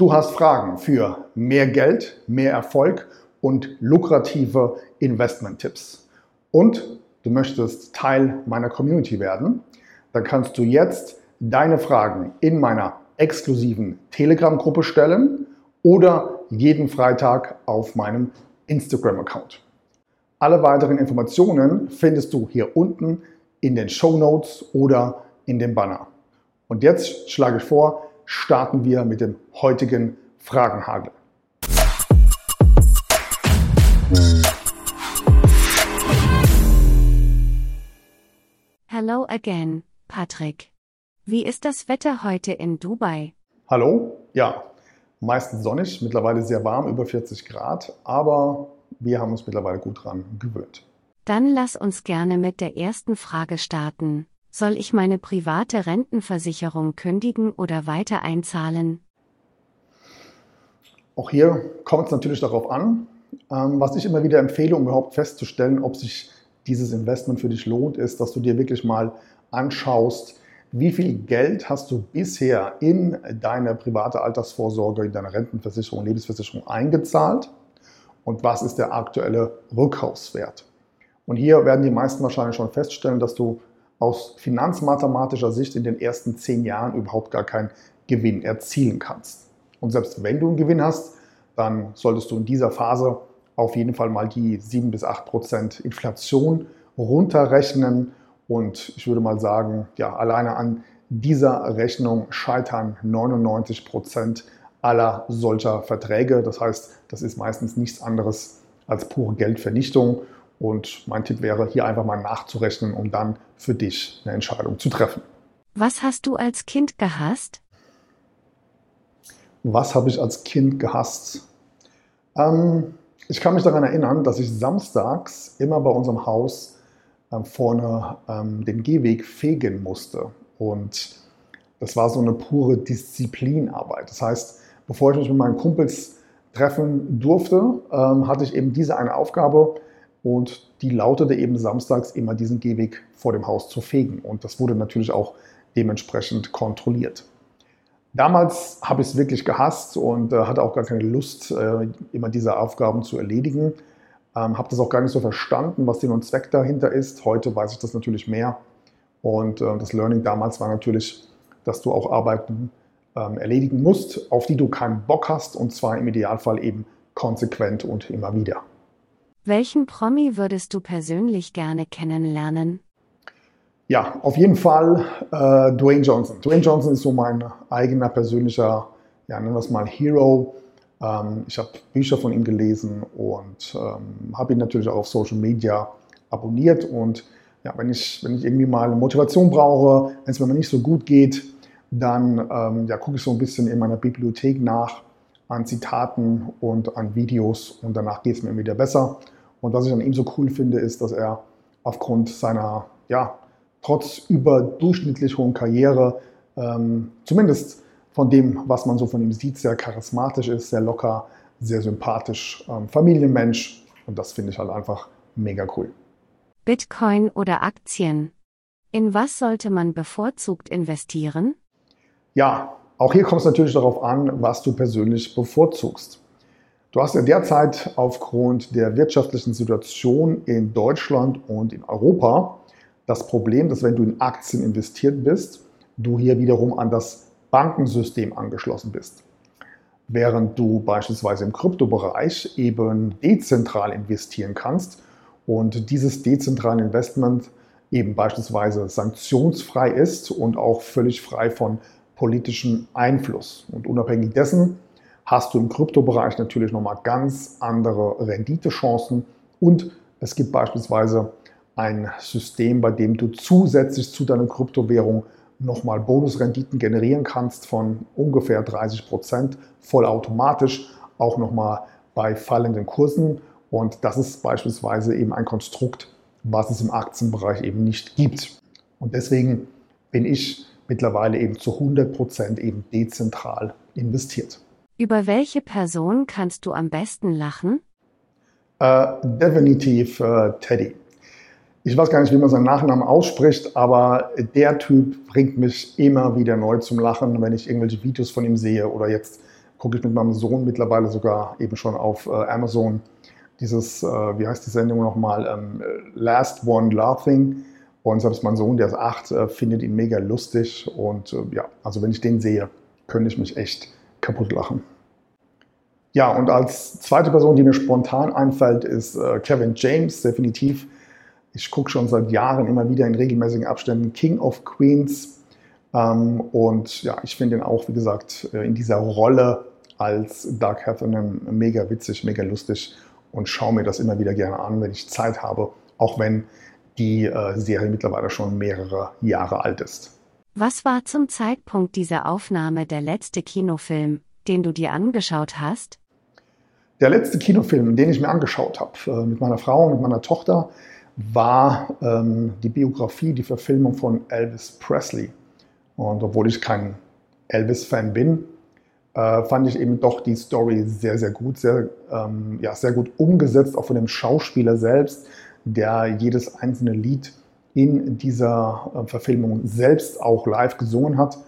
Du hast Fragen für mehr Geld, mehr Erfolg und lukrative Investment-Tipps. Und du möchtest Teil meiner Community werden, dann kannst du jetzt deine Fragen in meiner exklusiven Telegram-Gruppe stellen oder jeden Freitag auf meinem Instagram-Account. Alle weiteren Informationen findest du hier unten in den Show Notes oder in dem Banner. Und jetzt schlage ich vor, starten wir mit dem heutigen Fragenhagel. Hello again, Patrick. Wie ist das Wetter heute in Dubai? Hallo? Ja, meistens sonnig, mittlerweile sehr warm, über 40 Grad, aber wir haben uns mittlerweile gut dran gewöhnt. Dann lass uns gerne mit der ersten Frage starten. Soll ich meine private Rentenversicherung kündigen oder weiter einzahlen? Auch hier kommt es natürlich darauf an, ähm, was ich immer wieder empfehle, um überhaupt festzustellen, ob sich dieses Investment für dich lohnt, ist, dass du dir wirklich mal anschaust, wie viel Geld hast du bisher in deine private Altersvorsorge, in deine Rentenversicherung, Lebensversicherung eingezahlt und was ist der aktuelle Rückkaufswert. Und hier werden die meisten wahrscheinlich schon feststellen, dass du aus finanzmathematischer Sicht in den ersten zehn Jahren überhaupt gar keinen Gewinn erzielen kannst. Und selbst wenn du einen Gewinn hast, dann solltest du in dieser Phase auf jeden Fall mal die 7 bis 8 Prozent Inflation runterrechnen. Und ich würde mal sagen, ja, alleine an dieser Rechnung scheitern 99 Prozent aller solcher Verträge. Das heißt, das ist meistens nichts anderes als pure Geldvernichtung. Und mein Tipp wäre, hier einfach mal nachzurechnen, um dann für dich eine Entscheidung zu treffen. Was hast du als Kind gehasst? Was habe ich als Kind gehasst? Ähm, ich kann mich daran erinnern, dass ich samstags immer bei unserem Haus ähm, vorne ähm, den Gehweg fegen musste. Und das war so eine pure Disziplinarbeit. Das heißt, bevor ich mich mit meinen Kumpels treffen durfte, ähm, hatte ich eben diese eine Aufgabe, und die lautete eben samstags immer diesen Gehweg vor dem Haus zu fegen. Und das wurde natürlich auch dementsprechend kontrolliert. Damals habe ich es wirklich gehasst und äh, hatte auch gar keine Lust, äh, immer diese Aufgaben zu erledigen. Ähm, habe das auch gar nicht so verstanden, was Sinn und Zweck dahinter ist. Heute weiß ich das natürlich mehr. Und äh, das Learning damals war natürlich, dass du auch Arbeiten ähm, erledigen musst, auf die du keinen Bock hast. Und zwar im Idealfall eben konsequent und immer wieder. Welchen Promi würdest du persönlich gerne kennenlernen? Ja, auf jeden Fall äh, Dwayne Johnson. Dwayne Johnson ist so mein eigener persönlicher, ja, nennen wir es mal Hero. Ähm, ich habe Bücher von ihm gelesen und ähm, habe ihn natürlich auch auf Social Media abonniert. Und ja, wenn ich, wenn ich irgendwie mal Motivation brauche, wenn es mir nicht so gut geht, dann ähm, ja, gucke ich so ein bisschen in meiner Bibliothek nach an Zitaten und an Videos und danach geht es mir wieder besser. Und was ich an ihm so cool finde, ist, dass er aufgrund seiner, ja, trotz überdurchschnittlich hohen Karriere, ähm, zumindest von dem, was man so von ihm sieht, sehr charismatisch ist, sehr locker, sehr sympathisch, ähm, Familienmensch. Und das finde ich halt einfach mega cool. Bitcoin oder Aktien? In was sollte man bevorzugt investieren? Ja, auch hier kommt es natürlich darauf an, was du persönlich bevorzugst. Du hast ja derzeit aufgrund der wirtschaftlichen Situation in Deutschland und in Europa das Problem, dass wenn du in Aktien investiert bist, du hier wiederum an das Bankensystem angeschlossen bist. Während du beispielsweise im Kryptobereich eben dezentral investieren kannst und dieses dezentrale Investment eben beispielsweise sanktionsfrei ist und auch völlig frei von politischem Einfluss. Und unabhängig dessen hast du im Kryptobereich natürlich nochmal ganz andere Renditechancen und es gibt beispielsweise ein System, bei dem du zusätzlich zu deiner Kryptowährung nochmal Bonusrenditen generieren kannst von ungefähr 30 Prozent, vollautomatisch, auch nochmal bei fallenden Kursen. Und das ist beispielsweise eben ein Konstrukt, was es im Aktienbereich eben nicht gibt. Und deswegen bin ich mittlerweile eben zu 100 Prozent eben dezentral investiert. Über welche Person kannst du am besten lachen? Äh, definitiv äh, Teddy. Ich weiß gar nicht, wie man seinen Nachnamen ausspricht, aber der Typ bringt mich immer wieder neu zum Lachen, wenn ich irgendwelche Videos von ihm sehe oder jetzt gucke ich mit meinem Sohn mittlerweile sogar eben schon auf äh, Amazon dieses, äh, wie heißt die Sendung nochmal, ähm, Last One Laughing. Und selbst mein Sohn, der ist acht, äh, findet ihn mega lustig. Und äh, ja, also wenn ich den sehe, könnte ich mich echt kaputt lachen. Ja, und als zweite Person, die mir spontan einfällt, ist äh, Kevin James, definitiv. Ich gucke schon seit Jahren immer wieder in regelmäßigen Abständen King of Queens. Ähm, und ja, ich finde ihn auch, wie gesagt, äh, in dieser Rolle als Dark Heffernan mega witzig, mega lustig und schaue mir das immer wieder gerne an, wenn ich Zeit habe, auch wenn die äh, Serie mittlerweile schon mehrere Jahre alt ist. Was war zum Zeitpunkt dieser Aufnahme der letzte Kinofilm, den du dir angeschaut hast? Der letzte Kinofilm, den ich mir angeschaut habe, äh, mit meiner Frau, mit meiner Tochter, war ähm, die Biografie, die Verfilmung von Elvis Presley. Und obwohl ich kein Elvis-Fan bin, äh, fand ich eben doch die Story sehr, sehr gut, sehr, ähm, ja, sehr gut umgesetzt, auch von dem Schauspieler selbst, der jedes einzelne Lied in dieser äh, Verfilmung selbst auch live gesungen hat.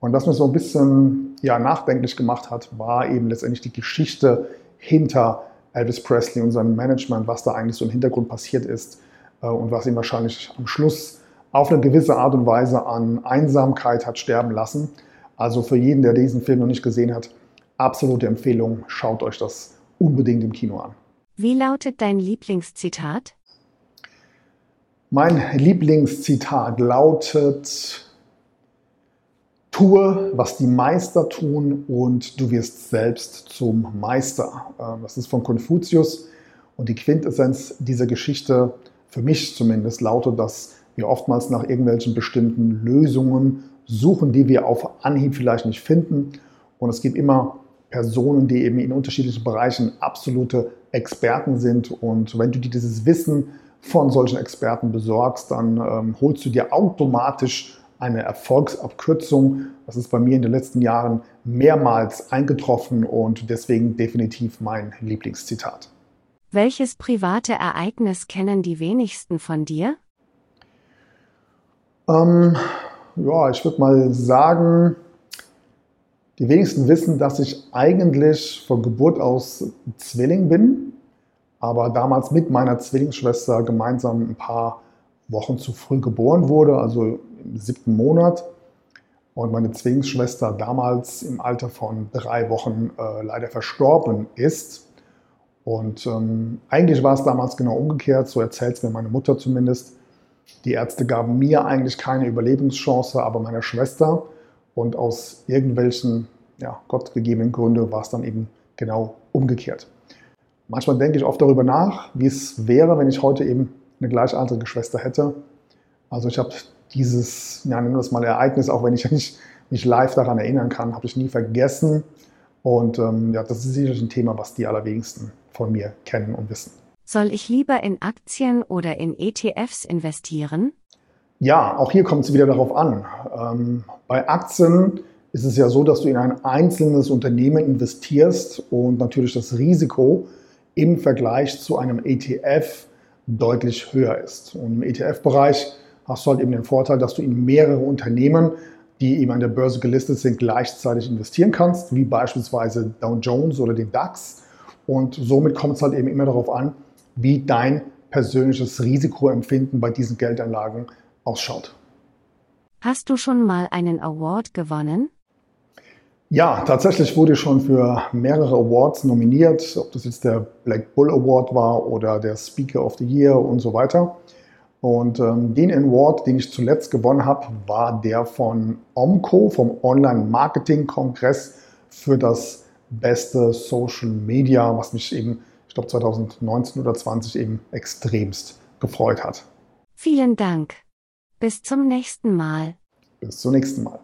Und was mir so ein bisschen ja, nachdenklich gemacht hat, war eben letztendlich die Geschichte hinter Elvis Presley und seinem Management, was da eigentlich so im Hintergrund passiert ist äh, und was ihn wahrscheinlich am Schluss auf eine gewisse Art und Weise an Einsamkeit hat sterben lassen. Also für jeden, der diesen Film noch nicht gesehen hat, absolute Empfehlung. Schaut euch das unbedingt im Kino an. Wie lautet dein Lieblingszitat? Mein Lieblingszitat lautet, tue, was die Meister tun und du wirst selbst zum Meister. Ähm, das ist von Konfuzius und die Quintessenz dieser Geschichte, für mich zumindest, lautet, dass wir oftmals nach irgendwelchen bestimmten Lösungen suchen, die wir auf Anhieb vielleicht nicht finden. Und es gibt immer Personen, die eben in unterschiedlichen Bereichen absolute Experten sind. Und wenn du dir dieses Wissen von solchen Experten besorgst, dann ähm, holst du dir automatisch eine Erfolgsabkürzung. Das ist bei mir in den letzten Jahren mehrmals eingetroffen und deswegen definitiv mein Lieblingszitat. Welches private Ereignis kennen die wenigsten von dir? Ähm, ja, ich würde mal sagen, die wenigsten wissen, dass ich eigentlich von Geburt aus Zwilling bin, aber damals mit meiner Zwillingsschwester gemeinsam ein paar Wochen zu früh geboren wurde, also im siebten Monat. Und meine Zwillingsschwester damals im Alter von drei Wochen äh, leider verstorben ist. Und ähm, eigentlich war es damals genau umgekehrt, so erzählt es mir meine Mutter zumindest. Die Ärzte gaben mir eigentlich keine Überlebenschance, aber meiner Schwester. Und aus irgendwelchen ja, gottgegebenen Gründen war es dann eben genau umgekehrt. Manchmal denke ich oft darüber nach, wie es wäre, wenn ich heute eben eine gleichaltrige Schwester hätte. Also ich habe dieses, ja, nennen wir das mal Ereignis, auch wenn ich nicht, nicht live daran erinnern kann, habe ich nie vergessen. Und ähm, ja, das ist sicherlich ein Thema, was die allerwenigsten von mir kennen und wissen. Soll ich lieber in Aktien oder in ETFs investieren? Ja, auch hier kommt es wieder darauf an. Ähm, bei Aktien ist es ja so, dass du in ein einzelnes Unternehmen investierst und natürlich das Risiko im Vergleich zu einem ETF deutlich höher ist. Und im ETF-Bereich hast du halt eben den Vorteil, dass du in mehrere Unternehmen, die eben an der Börse gelistet sind, gleichzeitig investieren kannst, wie beispielsweise Dow Jones oder den DAX. Und somit kommt es halt eben immer darauf an, wie dein persönliches Risikoempfinden bei diesen Geldanlagen ausschaut. Hast du schon mal einen Award gewonnen? Ja, tatsächlich wurde ich schon für mehrere Awards nominiert, ob das jetzt der Black Bull Award war oder der Speaker of the Year und so weiter. Und ähm, den Award, den ich zuletzt gewonnen habe, war der von OMCO, vom Online Marketing Kongress für das beste Social Media, was mich eben ich glaube 2019 oder 20 eben extremst gefreut hat. Vielen Dank. Bis zum nächsten Mal. Bis zum nächsten Mal.